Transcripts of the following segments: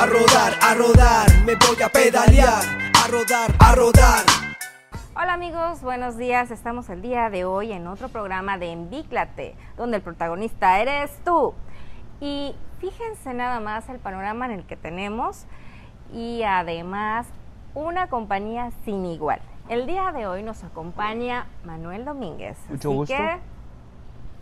A rodar, a rodar, me voy a pedalear. A rodar, a rodar. Hola amigos, buenos días. Estamos el día de hoy en otro programa de Envíclate, donde el protagonista eres tú. Y fíjense nada más el panorama en el que tenemos y además una compañía sin igual. El día de hoy nos acompaña Manuel Domínguez. Mucho Así gusto. que,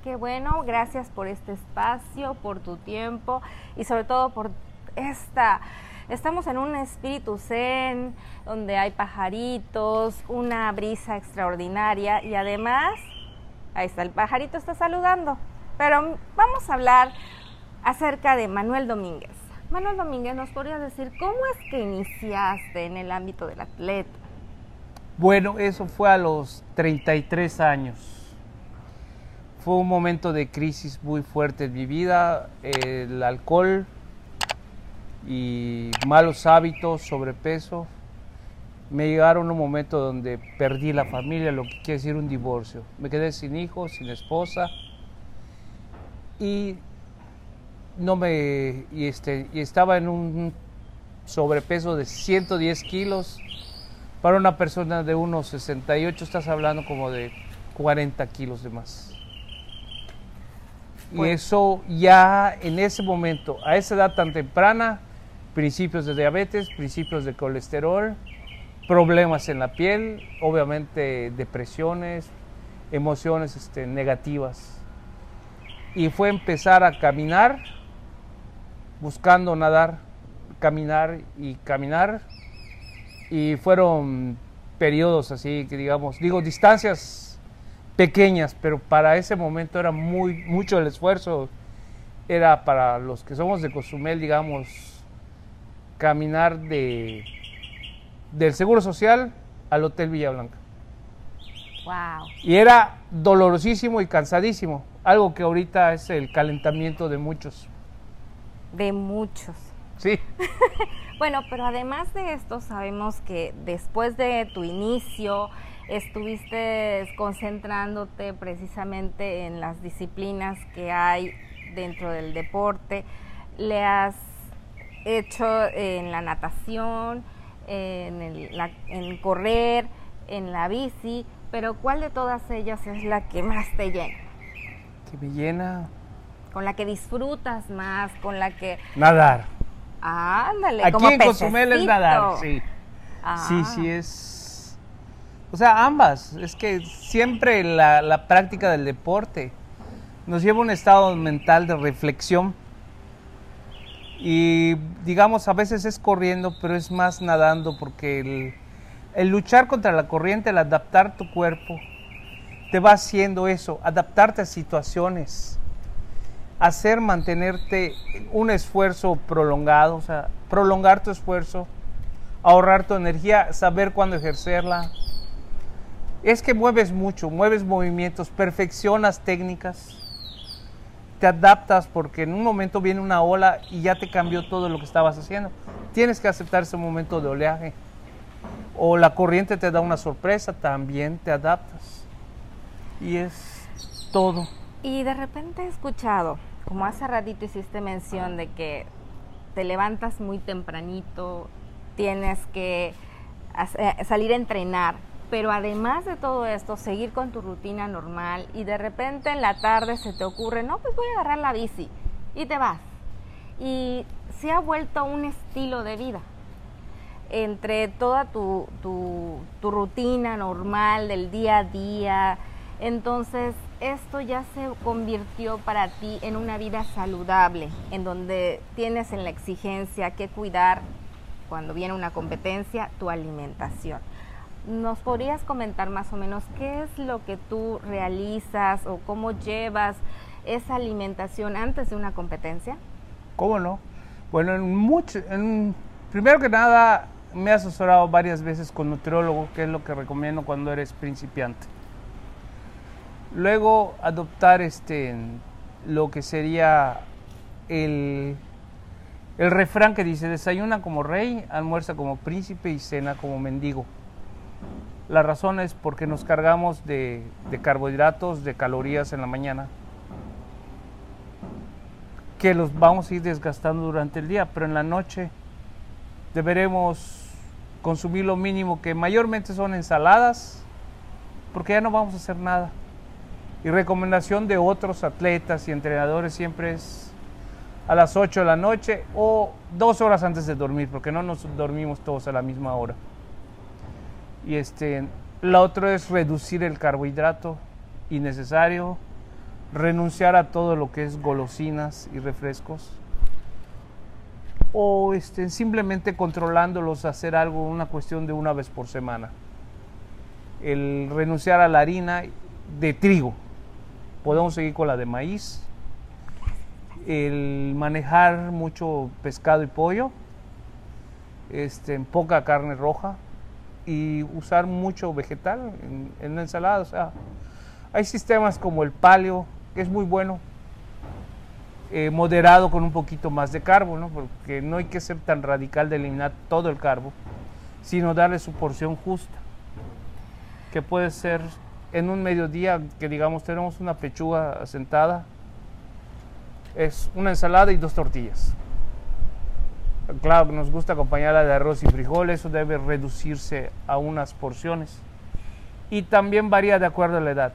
qué bueno, gracias por este espacio, por tu tiempo y sobre todo por esta... Estamos en un espíritu zen, donde hay pajaritos, una brisa extraordinaria y además, ahí está, el pajarito está saludando. Pero vamos a hablar acerca de Manuel Domínguez. Manuel Domínguez, ¿nos podrías decir cómo es que iniciaste en el ámbito del atleta? Bueno, eso fue a los 33 años. Fue un momento de crisis muy fuerte en mi vida. El alcohol y malos hábitos, sobrepeso, me llegaron a un momento donde perdí la familia, lo que quiere decir un divorcio. Me quedé sin hijos, sin esposa y no me y este y estaba en un sobrepeso de 110 kilos para una persona de unos 68 estás hablando como de 40 kilos de más. Y eso ya en ese momento, a esa edad tan temprana, principios de diabetes, principios de colesterol, problemas en la piel, obviamente depresiones, emociones este, negativas. Y fue empezar a caminar, buscando nadar, caminar y caminar. Y fueron periodos así que digamos, digo, distancias pequeñas, pero para ese momento era muy mucho el esfuerzo. Era para los que somos de Cozumel, digamos, caminar de del Seguro Social al Hotel Villa Blanca. Wow. Y era dolorosísimo y cansadísimo, algo que ahorita es el calentamiento de muchos. De muchos. Sí, Bueno, pero además de esto, sabemos que después de tu inicio estuviste concentrándote precisamente en las disciplinas que hay dentro del deporte. Le has hecho en la natación, en, el- la- en correr, en la bici, pero ¿cuál de todas ellas es la que más te llena? que me llena Con la que disfrutas más, con la que... nadar. Ándale, Aquí como en Cozumel es nadar, sí. Ah. Sí, sí es. O sea, ambas. Es que siempre la, la práctica del deporte nos lleva a un estado mental de reflexión. Y digamos, a veces es corriendo, pero es más nadando porque el, luchar contra la corriente, el adaptar tu cuerpo, te va haciendo eso, adaptarte a situaciones, hacer mantenerte un esfuerzo prolongado, o sea, prolongar tu esfuerzo, ahorrar tu energía, saber cuándo ejercerla. Es que mueves mucho, mueves movimientos, perfeccionas técnicas, te adaptas porque en un momento viene una ola y ya te cambió todo lo que estabas haciendo. Tienes que aceptar ese momento de oleaje. O la corriente te da una sorpresa, también te adaptas. Y es todo. Y de repente he escuchado, como hace ratito hiciste mención de que te levantas muy tempranito, tienes que salir a entrenar, pero además de todo esto, seguir con tu rutina normal y de repente en la tarde se te ocurre, no, pues voy a agarrar la bici y te vas. Y se ha vuelto un estilo de vida entre toda tu, tu- tu rutina normal del día a día. Entonces, esto ya se convirtió para ti en una vida saludable, en donde tienes en la exigencia que cuidar, cuando viene una competencia, tu alimentación. ¿Nos podrías comentar más o menos qué es lo que tú realizas o cómo llevas esa alimentación antes de una competencia? ¿Cómo no? Bueno, en mucho, en- primero que nada, me he asesorado varias veces con nutriólogo, que es lo que recomiendo cuando eres principiante. Luego, adoptar este, lo que sería el, el refrán que dice, desayuna como rey, almuerza como príncipe y cena como mendigo. La razón es porque nos cargamos de, de carbohidratos, de calorías en la mañana, que los vamos a ir desgastando durante el día, pero en la noche deberemos consumir lo mínimo que mayormente son ensaladas, porque ya no vamos a hacer nada. Y recomendación de otros atletas y entrenadores siempre es a las 8 de la noche o dos horas antes de dormir, porque no nos dormimos todos a la misma hora. Y este, la otra es reducir el carbohidrato innecesario, renunciar a todo lo que es golosinas y refrescos o este, simplemente controlándolos hacer algo, una cuestión de una vez por semana. El renunciar a la harina de trigo, podemos seguir con la de maíz, el manejar mucho pescado y pollo, este, poca carne roja y usar mucho vegetal en, la ensalada. O sea, hay sistemas como el paleo, que es muy bueno, eh, moderado con un poquito más de carbo, ¿no? porque no hay que ser tan radical de eliminar todo el carbo, sino darle su porción justa, que puede ser en un mediodía, que digamos tenemos una pechuga asentada, es una ensalada y dos tortillas. Claro, nos gusta acompañarla de arroz y frijoles, eso debe reducirse a unas porciones. Y también varía de acuerdo a la edad.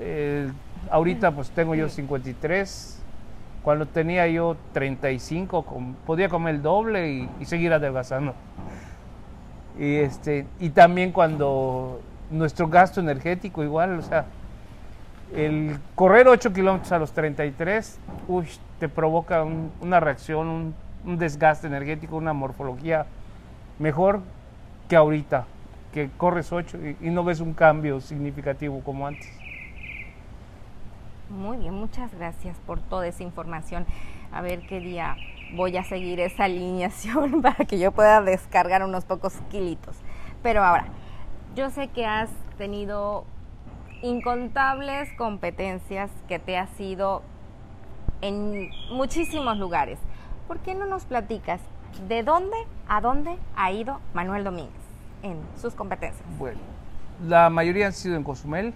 Eh, ahorita pues tengo yo 53, cuando tenía yo 35, podía comer el doble y, seguir adelgazando. Y, este, y también cuando nuestro gasto energético igual, o sea, el correr 8 kilómetros a los 33, uy, te provoca una reacción, un, desgaste energético, una morfología mejor que ahorita, que corres 8 y no ves un cambio significativo como antes. Muy bien, muchas gracias por toda esa información. A ver qué día voy a seguir esa alineación para que yo pueda descargar unos pocos kilitos. Pero ahora, yo sé que has tenido incontables competencias que te has ido en muchísimos lugares. ¿Por qué no nos platicas de dónde a dónde ha ido Manuel Domínguez en sus competencias? Bueno, la mayoría han sido en Cozumel,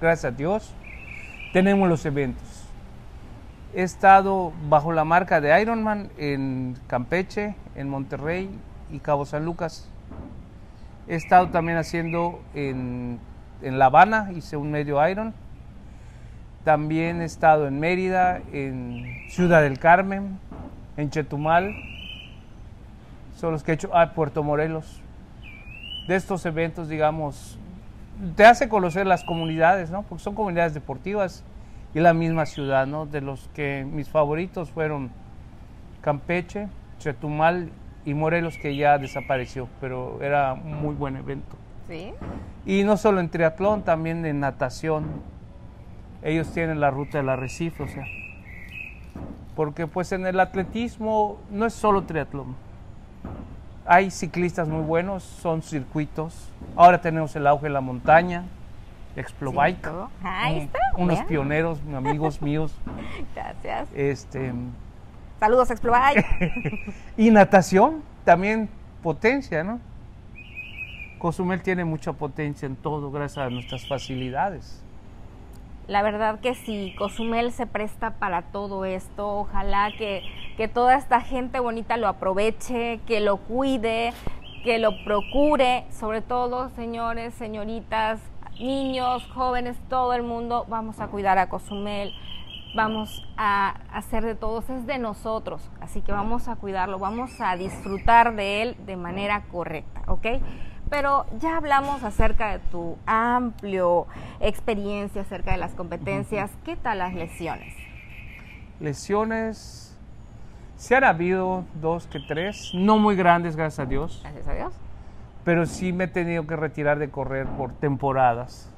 gracias a Dios tenemos los eventos. He estado bajo la marca de Ironman en Campeche, en Monterrey y Cabo San Lucas. He estado también haciendo en, La Habana, hice un medio Iron. También he estado en Mérida, en Ciudad del Carmen, en Chetumal. Son los que he hecho. Ah, Puerto Morelos. De estos eventos, digamos, te hace conocer las comunidades, ¿no? Porque son comunidades deportivas y la misma ciudad, ¿no? De los que mis favoritos fueron Campeche, Chetumal y Morelos, que ya desapareció, pero era un muy buen evento. Sí. Y no solo en triatlón, también en natación. Ellos tienen la ruta del arrecife, o sea. Porque pues en el atletismo no es solo triatlón hay ciclistas muy buenos, son circuitos. Ahora tenemos el auge de la montaña, Explobike. Ahí está. unos pioneros, amigos míos. Gracias. Este, Saludos, Explobike. y natación, también potencia, ¿no? Cozumel tiene mucha potencia en todo gracias a nuestras facilidades. La verdad que sí, Cozumel se presta para todo esto. Ojalá que, que toda esta gente bonita lo aproveche, que lo cuide, que lo procure. Sobre todo, señores, señoritas, niños, jóvenes, todo el mundo, vamos a cuidar a Cozumel. Vamos a hacer de todos, es de nosotros, así que vamos a cuidarlo, vamos a disfrutar de él de manera correcta, ¿ok? Pero ya hablamos acerca de tu amplio experiencia acerca de las competencias. ¿Qué tal las lesiones? Lesiones, se han habido dos que tres, no muy grandes, gracias a Dios. Gracias a Dios. Pero sí me he tenido que retirar de correr por temporadas.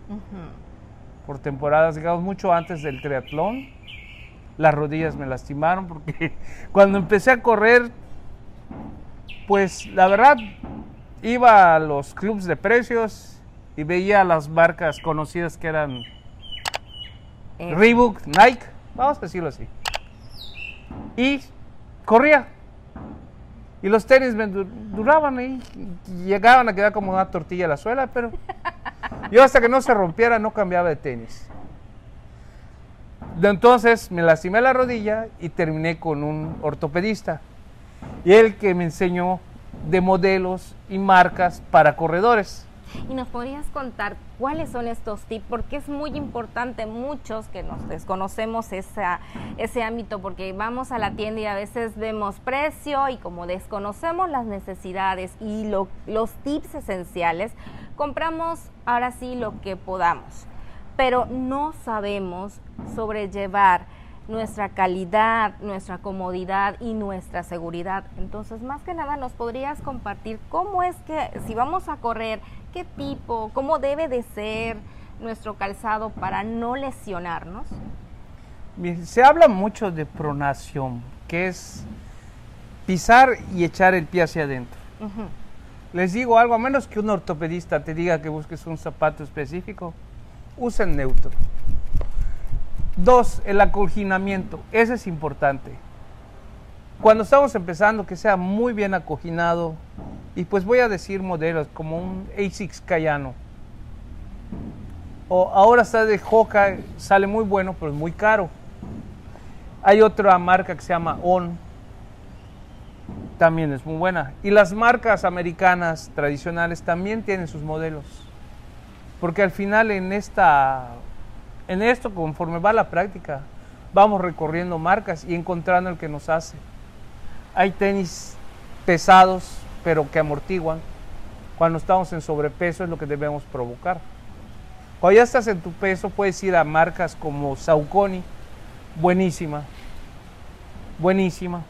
Por temporadas, digamos, mucho antes del triatlón. Las rodillas me lastimaron porque cuando empecé a correr, pues la verdad iba a los clubs de precios y veía las marcas conocidas que eran eh. Reebok, Nike, vamos a decirlo así. Y corría. Y los tenis me duraban y llegaban a quedar como una tortilla a la suela, pero yo hasta que no se rompiera no cambiaba de tenis. Entonces me lastimé la rodilla y terminé con un ortopedista. Y él que me enseñó de modelos y marcas para corredores. ¿Y nos podrías contar cuáles son estos tips? Porque es muy importante, muchos que nos desconocemos esa, ese ámbito, porque vamos a la tienda y a veces vemos precio y como desconocemos las necesidades y los tips esenciales, compramos ahora sí lo que podamos, pero no sabemos sobrellevar nuestra calidad, nuestra comodidad y nuestra seguridad. Entonces, más que nada, nos podrías compartir cómo es que si vamos a correr, qué tipo, cómo debe de ser nuestro calzado para no lesionarnos. se habla mucho de pronación, que es pisar y echar el pie hacia adentro. Les digo algo, a menos que un ortopedista te diga que busques un zapato específico, usen neutro. Dos, el acoginamiento. Ese es importante. Cuando estamos empezando, que sea muy bien acoginado. Y pues voy a decir modelos como un ASICS Cayano. O ahora está de Hoka, sale muy bueno, pero es muy caro. Hay otra marca que se llama On. También es muy buena. Y las marcas americanas tradicionales también tienen sus modelos. Porque al final en esta en esto, conforme va la práctica, vamos recorriendo marcas y encontrando el que nos hace. Hay tenis pesados, pero que amortiguan. Cuando estamos en sobrepeso es lo que debemos provocar. Cuando ya estás en tu peso, puedes ir a marcas como Saucony, buenísima, buenísima.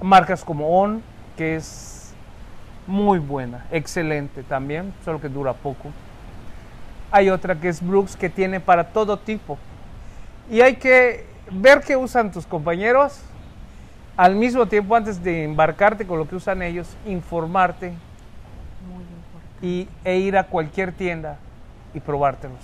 Marcas como On, que es muy buena, excelente también, solo que dura poco. Hay otra que es Brooks que tiene para todo tipo. Y hay que ver qué usan tus compañeros. Al mismo tiempo, antes de embarcarte con lo que usan ellos, informarte y, e ir a cualquier tienda y probártelos.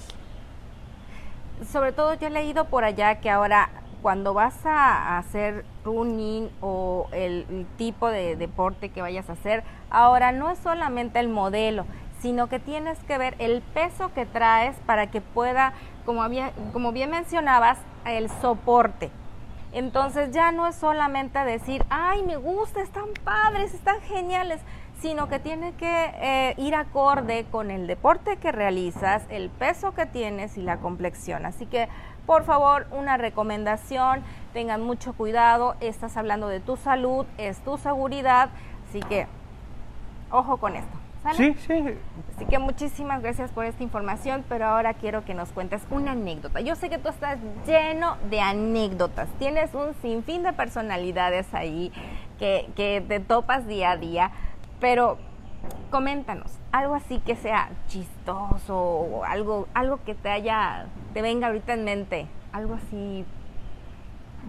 Sobre todo yo he leído por allá que ahora cuando vas a hacer running o el tipo de deporte que vayas a hacer, ahora no es solamente el modelo, sino que tienes que ver el peso que traes para que pueda, como, como bien mencionabas, el soporte. Entonces ya no es solamente decir, ay, me gusta, están padres, están geniales, sino que tiene que eh, ir acorde con el deporte que realizas, el peso que tienes y la complexión. Así que, por favor, una recomendación, tengan mucho cuidado, estás hablando de tu salud, es tu seguridad, así que, ojo con esto. Sí, sí. Así que muchísimas gracias por esta información, pero ahora quiero que nos cuentes una anécdota. Yo sé que tú estás lleno de anécdotas, tienes un sinfín de personalidades ahí que, que te topas día a día, pero coméntanos, algo así que sea chistoso o algo, algo que te haya, te venga ahorita en mente, algo así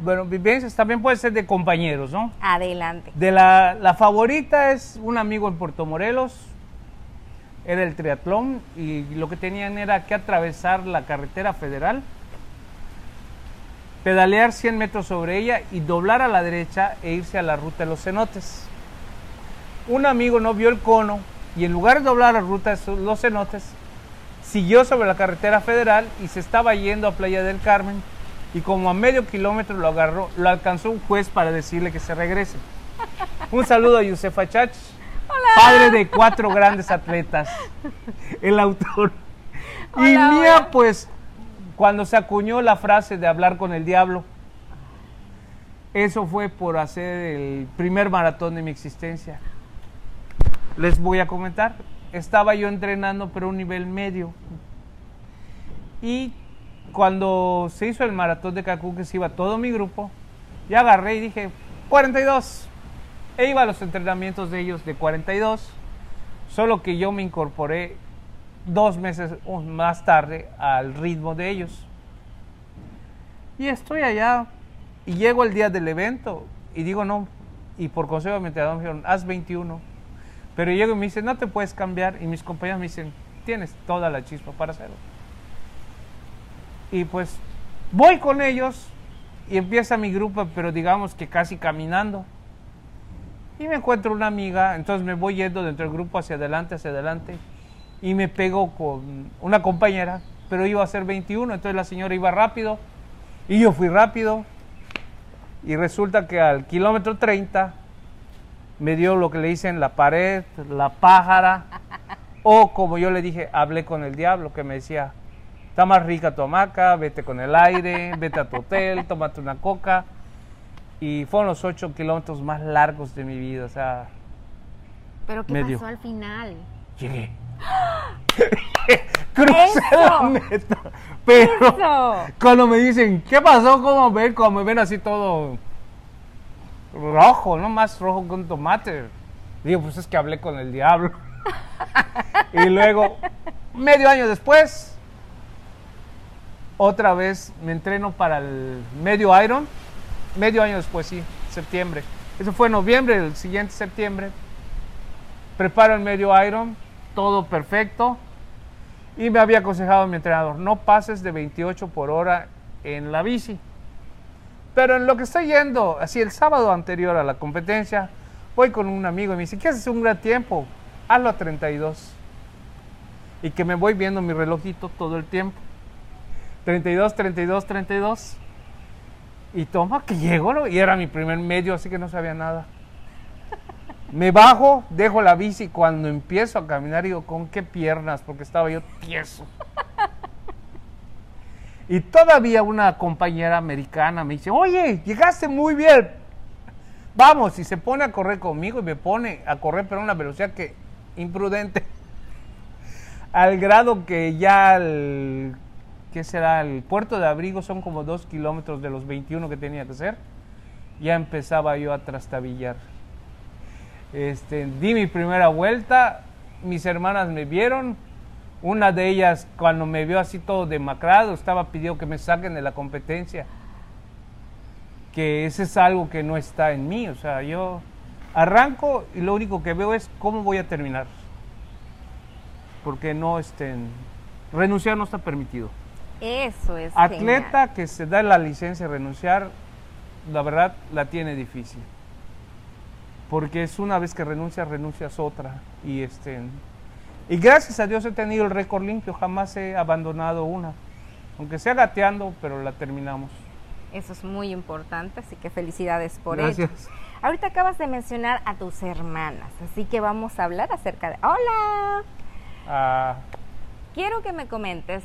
bueno, vivencias también puede ser de compañeros, ¿no? Adelante. De la, la, favorita es un amigo en Puerto Morelos, era el triatlón y lo que tenían era que atravesar la carretera federal, pedalear 100 metros sobre ella y doblar a la derecha e irse a la ruta de los cenotes. Un amigo no vio el cono y en lugar de doblar la ruta de los cenotes, siguió sobre la carretera federal y se estaba yendo a Playa del Carmen y como a medio kilómetro lo agarró, lo alcanzó un juez para decirle que se regrese. Un saludo a Yusefa Chach, Padre de cuatro grandes atletas. El autor. y mía, pues, cuando se acuñó la frase de hablar con el diablo, eso fue por hacer el primer maratón de mi existencia. Les voy a comentar. Estaba yo entrenando, pero a un nivel medio. Y cuando se hizo el maratón de Cancún, que se iba todo mi grupo, ya agarré y dije, 42. E iba a los entrenamientos de ellos de 42, solo que yo me incorporé dos meses más tarde al ritmo de ellos. Y estoy allá y llego el día del evento y digo no, y por consejo de mi entrenador me dijeron, haz 21. Pero llego y me dicen, no te puedes cambiar. Y mis compañeros me dicen, tienes toda la chispa para hacerlo. Y pues voy con ellos y empieza mi grupo, pero digamos que casi caminando y me encuentro una amiga, entonces me voy yendo dentro del grupo hacia adelante, hacia adelante, y me pego con una compañera, pero iba a ser 21, entonces la señora iba rápido, y yo fui rápido, y resulta que al kilómetro 30 me dio lo que le dicen la pared, la pájara, o como yo le dije, hablé con el diablo que me decía, está más rica tu hamaca, vete con el aire, vete a tu hotel, tómate una coca. Y fueron los ocho kilómetros más largos de mi vida, o sea, Pero ¿qué Me dio. pasó al final? llegué. Crucé la ¡Eso! meta. Pero ¡Eso! cuando me dicen, ¿qué pasó? ¿Cómo ven? Como me ven así todo rojo, no más rojo que un tomate. Digo, pues es que hablé con el diablo. y luego, medio año después, otra vez me entreno para el medio Iron. Medio año después, sí, septiembre. Eso fue en noviembre, el siguiente septiembre. Preparo el medio Iron, todo perfecto. Y me había aconsejado mi entrenador, no pases de 28 por hora en la bici. Pero en lo que estoy yendo, así el sábado anterior a la competencia, voy con un amigo y me dice, ¿quieres hacer un gran tiempo? Hazlo a 32. Y que me voy viendo mi relojito todo el tiempo. 32, 32, 32. Y toma, que llego, ¿no? Y era mi primer medio, así que no sabía nada. Me bajo, dejo la bici. Cuando empiezo a caminar, digo, ¿con qué piernas? Porque estaba yo tieso. Y todavía una compañera americana me dice, oye, llegaste muy bien. Vamos, y se pone a correr conmigo y me pone a correr, pero a una velocidad que imprudente. Al grado que ya ¿qué será? El puerto de abrigo son como dos kilómetros de los 21 que tenía que hacer. Ya empezaba yo a trastabillar. Este, di mi primera vuelta, mis hermanas me vieron, una de ellas cuando me vio así todo demacrado estaba pidiendo que me saquen de la competencia, que ese es algo que no está en mí, o sea, yo arranco y lo único que veo es cómo voy a terminar, porque no estén, renunciar no está permitido. Eso es Atleta genial. que se da la licencia de renunciar, la verdad la tiene difícil. Porque es una vez que renuncias, renuncias otra. Y este y gracias a Dios he tenido el récord limpio, jamás he abandonado una. Aunque sea gateando, pero la terminamos. Eso es muy importante, así que felicidades por ello. Gracias. Ahorita acabas de mencionar a tus hermanas, así que vamos a hablar acerca de... Hola, Ah, quiero que me comentes,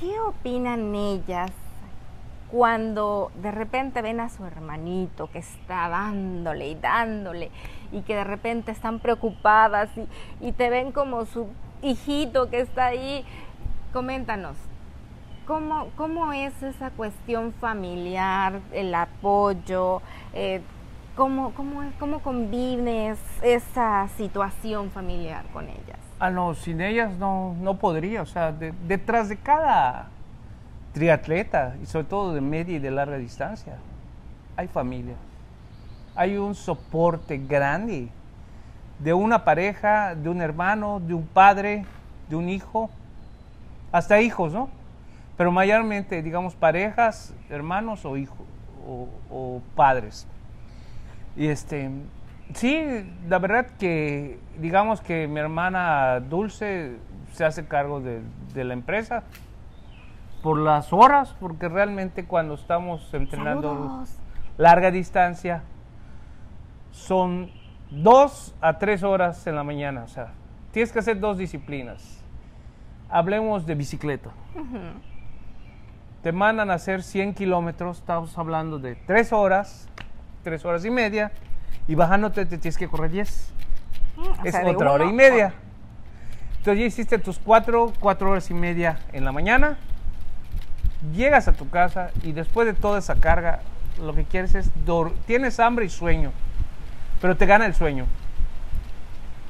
¿qué opinan ellas cuando de repente ven a su hermanito que está dándole y dándole y que de repente están preocupadas y, te ven como su hijito que está ahí? Coméntanos, ¿cómo, cómo es esa cuestión familiar, el apoyo? Eh, ¿cómo, cómo, ¿Cómo convives esa situación familiar con ellas? Ah, no, sin ellas no, no podría. O sea, de- detrás de cada triatleta, y sobre todo de media y de larga distancia, hay familia. Hay un soporte grande de una pareja, de un hermano, de un padre, de un hijo, hasta hijos, ¿no? Pero mayormente, digamos, parejas, hermanos o hijos, o padres. Y este, sí, la verdad que, digamos que mi hermana Dulce se hace cargo de, de la empresa por las horas, porque realmente cuando estamos entrenando Saludos. larga distancia, son dos a tres horas en la mañana. O sea, tienes que hacer dos disciplinas. Hablemos de bicicleta. Te mandan a hacer 100 kilómetros, estamos hablando de tres horas, tres horas y media, y bajándote te tienes que correr 10. O es sea, otra hora y media. Entonces ya hiciste tus cuatro, cuatro horas y media en la mañana, llegas a tu casa y después de toda esa carga, lo que quieres es dor tienes hambre y sueño, pero te gana el sueño.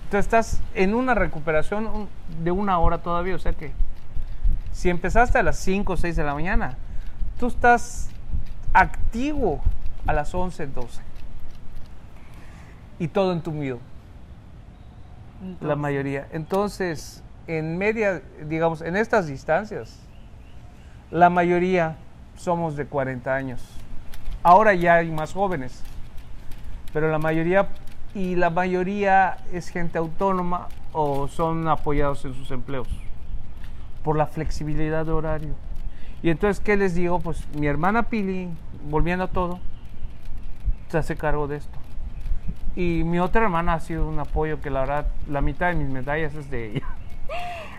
Entonces estás en una recuperación de una hora todavía, o sea que si empezaste a las 5 o 6 de la mañana, tú estás activo a las 11, 12. Y todo entumido, la Entonces, mayoría. Entonces, en media, digamos, en estas distancias, la mayoría somos de 40 años. Ahora ya hay más jóvenes, pero la mayoría, y la mayoría es gente autónoma o son apoyados en sus empleos por la flexibilidad de horario. Y entonces, ¿qué les digo? Pues mi hermana Pili, volviendo a todo, se hace cargo de esto. Y mi otra hermana ha sido un apoyo que la verdad, la mitad de mis medallas es de ella.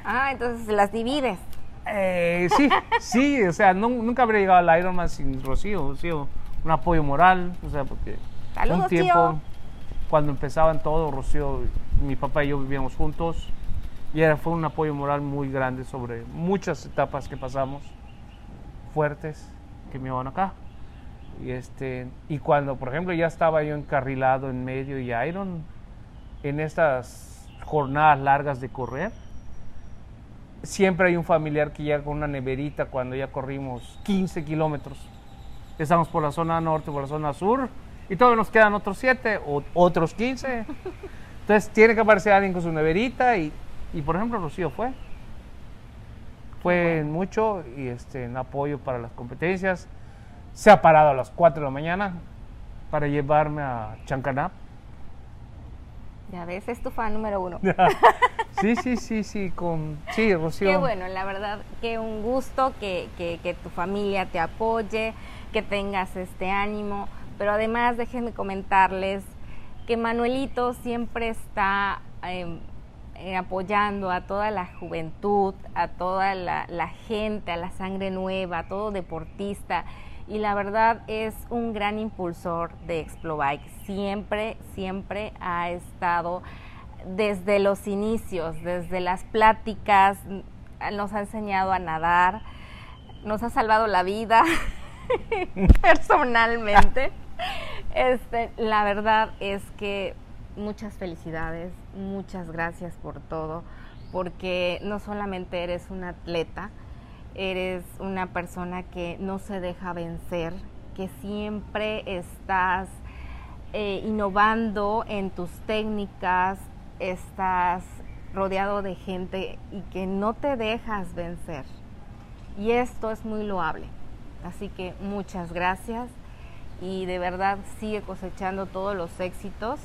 Ah, entonces las divides. Eh, sí, sí, o sea, nun- nunca habría llegado al Ironman sin Rocío, Rocío, un apoyo moral, o sea, porque Saludos, un tiempo, tío. cuando empezaban todo, Rocío, mi papá y yo vivíamos juntos, y era, fue un apoyo moral muy grande sobre muchas etapas que pasamos, fuertes, que me iban acá. Y, este, y cuando, por ejemplo, ya estaba yo encarrilado en medio y Iron, en estas jornadas largas de correr, siempre hay un familiar que llega con una neverita cuando ya corrimos 15 kilómetros. Estamos por la zona norte, por la zona sur, y todavía nos quedan otros 7 o otros 15. Entonces tiene que aparecer alguien con su neverita y, y por ejemplo Rocío fue. Fue en mucho y este, en apoyo para las competencias. Se ha parado a las 4 de la mañana para llevarme a Chancanap. Ya ves, es tu fan número uno. Sí, sí, sí, sí, con... Sí, Rocío. Qué bueno, la verdad que un gusto que, que- que tu familia te apoye, que tengas este ánimo, pero además déjenme comentarles que Manuelito siempre está em, eh, apoyando a toda la juventud, a toda la, la gente, a la sangre nueva, a todo deportista. Y la verdad es un gran impulsor de Explobike. Siempre, siempre ha estado desde los inicios, desde las pláticas, nos ha enseñado a nadar, nos ha salvado la vida personalmente. Este, la verdad es que muchas felicidades, muchas gracias por todo, porque no solamente eres un atleta, eres una persona que no se deja vencer, que siempre estás eh, innovando en tus técnicas, estás rodeado de gente y que no te dejas vencer. Y esto es muy loable. Así que muchas gracias y de verdad sigue cosechando todos los éxitos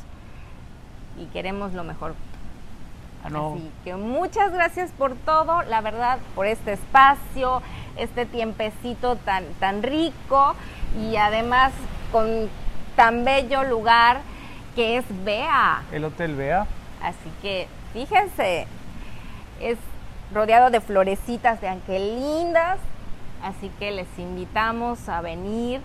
y queremos lo mejor. Ah, no. Así que muchas gracias por todo, la verdad, por este espacio, este tiempecito tan, tan rico y además con tan bello lugar que es Bea. El Hotel Bea. Así que fíjense, es rodeado de florecitas de angelindas, así que les invitamos a venir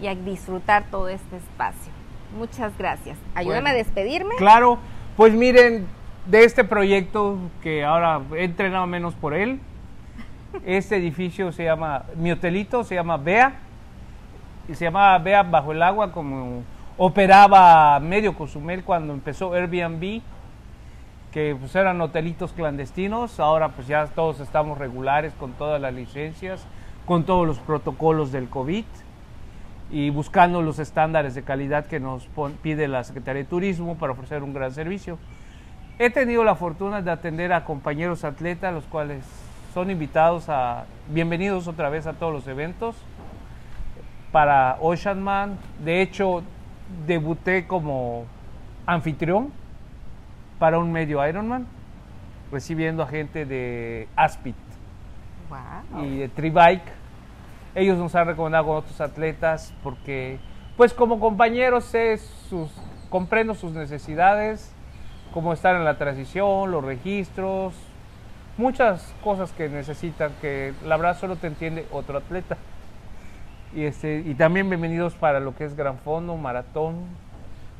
y a disfrutar todo este espacio. Muchas gracias. Ayúdame Bueno. a despedirme. Claro, pues miren, de este proyecto que ahora he entrenado menos por él, este edificio se llama, mi hotelito se llama Bea, y se llamaba Bea bajo el agua como operaba medio Cozumel cuando empezó Airbnb, que pues eran hotelitos clandestinos, ahora pues ya todos estamos regulares con todas las licencias, con todos los protocolos del COVID y buscando los estándares de calidad que nos pide la Secretaría de Turismo para ofrecer un gran servicio. He tenido la fortuna de atender a compañeros atletas, los cuales son invitados a, bienvenidos otra vez a todos los eventos para Ocean Man. De hecho, debuté como anfitrión para un medio Ironman, recibiendo a gente de Aspit Wow. y de Tribike. Ellos nos han recomendado con otros atletas porque, pues como compañeros, sé sus, comprendo sus necesidades, cómo estar en la transición, los registros, muchas cosas que necesitan que la verdad solo te entiende otro atleta. Y, este, y también bienvenidos para lo que es Gran Fondo, Maratón,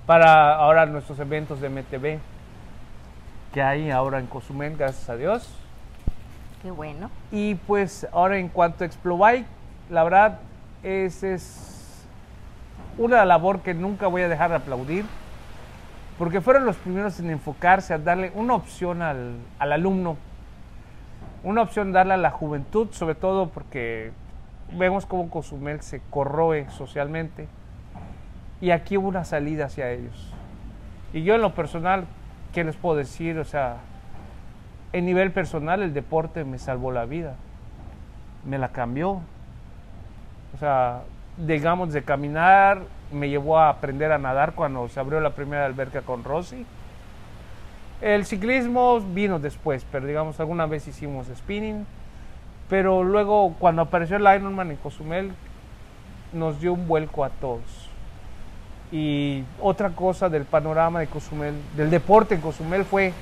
para ahora nuestros eventos de MTV que hay ahora en Cozumel, gracias a Dios. Qué bueno. Y pues ahora en cuanto a Explobike, la verdad es, es una labor que nunca voy a dejar de aplaudir, porque fueron los primeros en enfocarse a darle una opción al, al alumno, una opción darle a la juventud, sobre todo porque vemos cómo Cozumel se corroe socialmente, y aquí hubo una salida hacia ellos. Y yo en lo personal, ¿qué les puedo decir? O sea, en nivel personal el deporte me salvó la vida, me la cambió. O sea, digamos de caminar, me llevó a aprender a nadar cuando se abrió la primera alberca con Rosy. El ciclismo vino después, pero digamos alguna vez hicimos spinning. Pero luego cuando apareció el Ironman en Cozumel, nos dio un vuelco a todos. Y otra cosa del panorama de Cozumel, del deporte en Cozumel fue,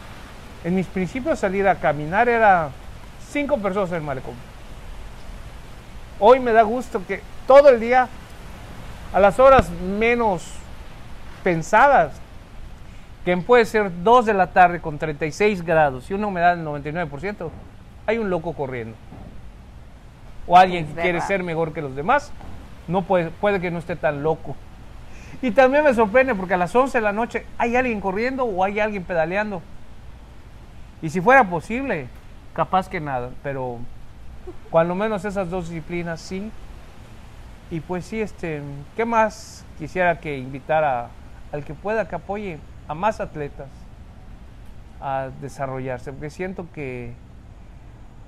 en mis principios salir a caminar era cinco personas en el malecón. Hoy me da gusto que todo el día, a las horas menos pensadas, que puede ser 2 de la tarde con 36 grados y una humedad del 99%, hay un loco corriendo. O alguien Es que quiere ser mejor que los demás, no puede, puede que no esté tan loco. Y también me sorprende porque a las 11 de la noche hay alguien corriendo o hay alguien pedaleando. Y si fuera posible, capaz que nada, pero cuando menos esas dos disciplinas sí. Y pues sí, este, ¿qué más quisiera que invitara al que pueda que apoye a más atletas a desarrollarse? Porque siento que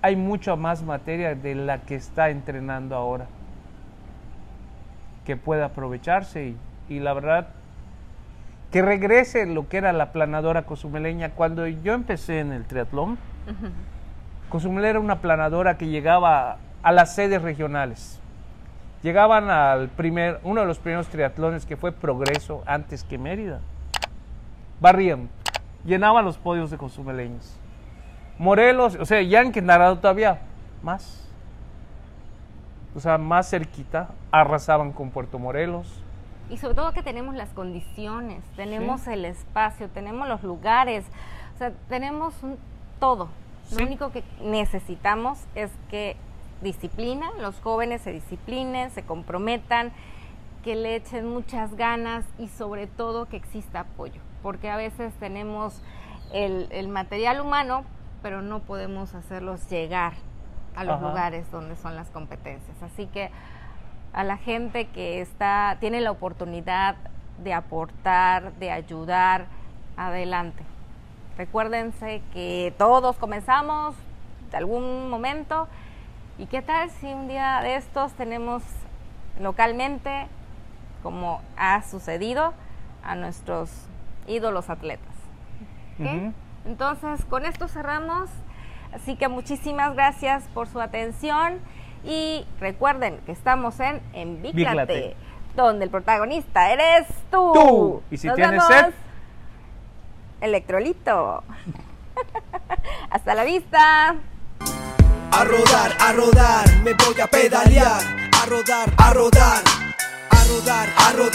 hay mucha más materia de la que está entrenando ahora que pueda aprovecharse y, y la verdad que regrese lo que era la planadora cozumeleña. Cuando yo empecé en el triatlón, Cozumel era una planadora que llegaba a las sedes regionales. Llegaban al primer, uno de los primeros triatlones que fue Progreso antes que Mérida. Barrían, llenaban los podios de cozumeleños. Morelos, o sea, ya en Quintana Roo todavía más. O sea, más cerquita, arrasaban con Puerto Morelos. Y sobre todo que tenemos las condiciones, tenemos el espacio, tenemos los lugares, o sea, tenemos un- todo. Sí. Lo único que necesitamos es que disciplina, los jóvenes se disciplinen, se comprometan, que le echen muchas ganas y sobre todo que exista apoyo, porque a veces tenemos el, el material humano, pero no podemos hacerlos llegar a los Ajá. lugares donde son las competencias. Así que a la gente que está tiene la oportunidad de aportar, de ayudar, adelante. Recuérdense que todos comenzamos de algún momento y qué tal si un día de estos tenemos localmente, como ha sucedido, a nuestros ídolos atletas. ¿ok? Ujú. Entonces, con esto cerramos. Así que muchísimas gracias por su atención. Y recuerden que estamos en Envíclate, Víclate. donde el protagonista eres tú. Tú. Y si Nos tienes vemos. sed. Electrolito. Hasta la vista. A rodar, a rodar, me voy a pedalear. A rodar, a rodar, a rodar, a rodar.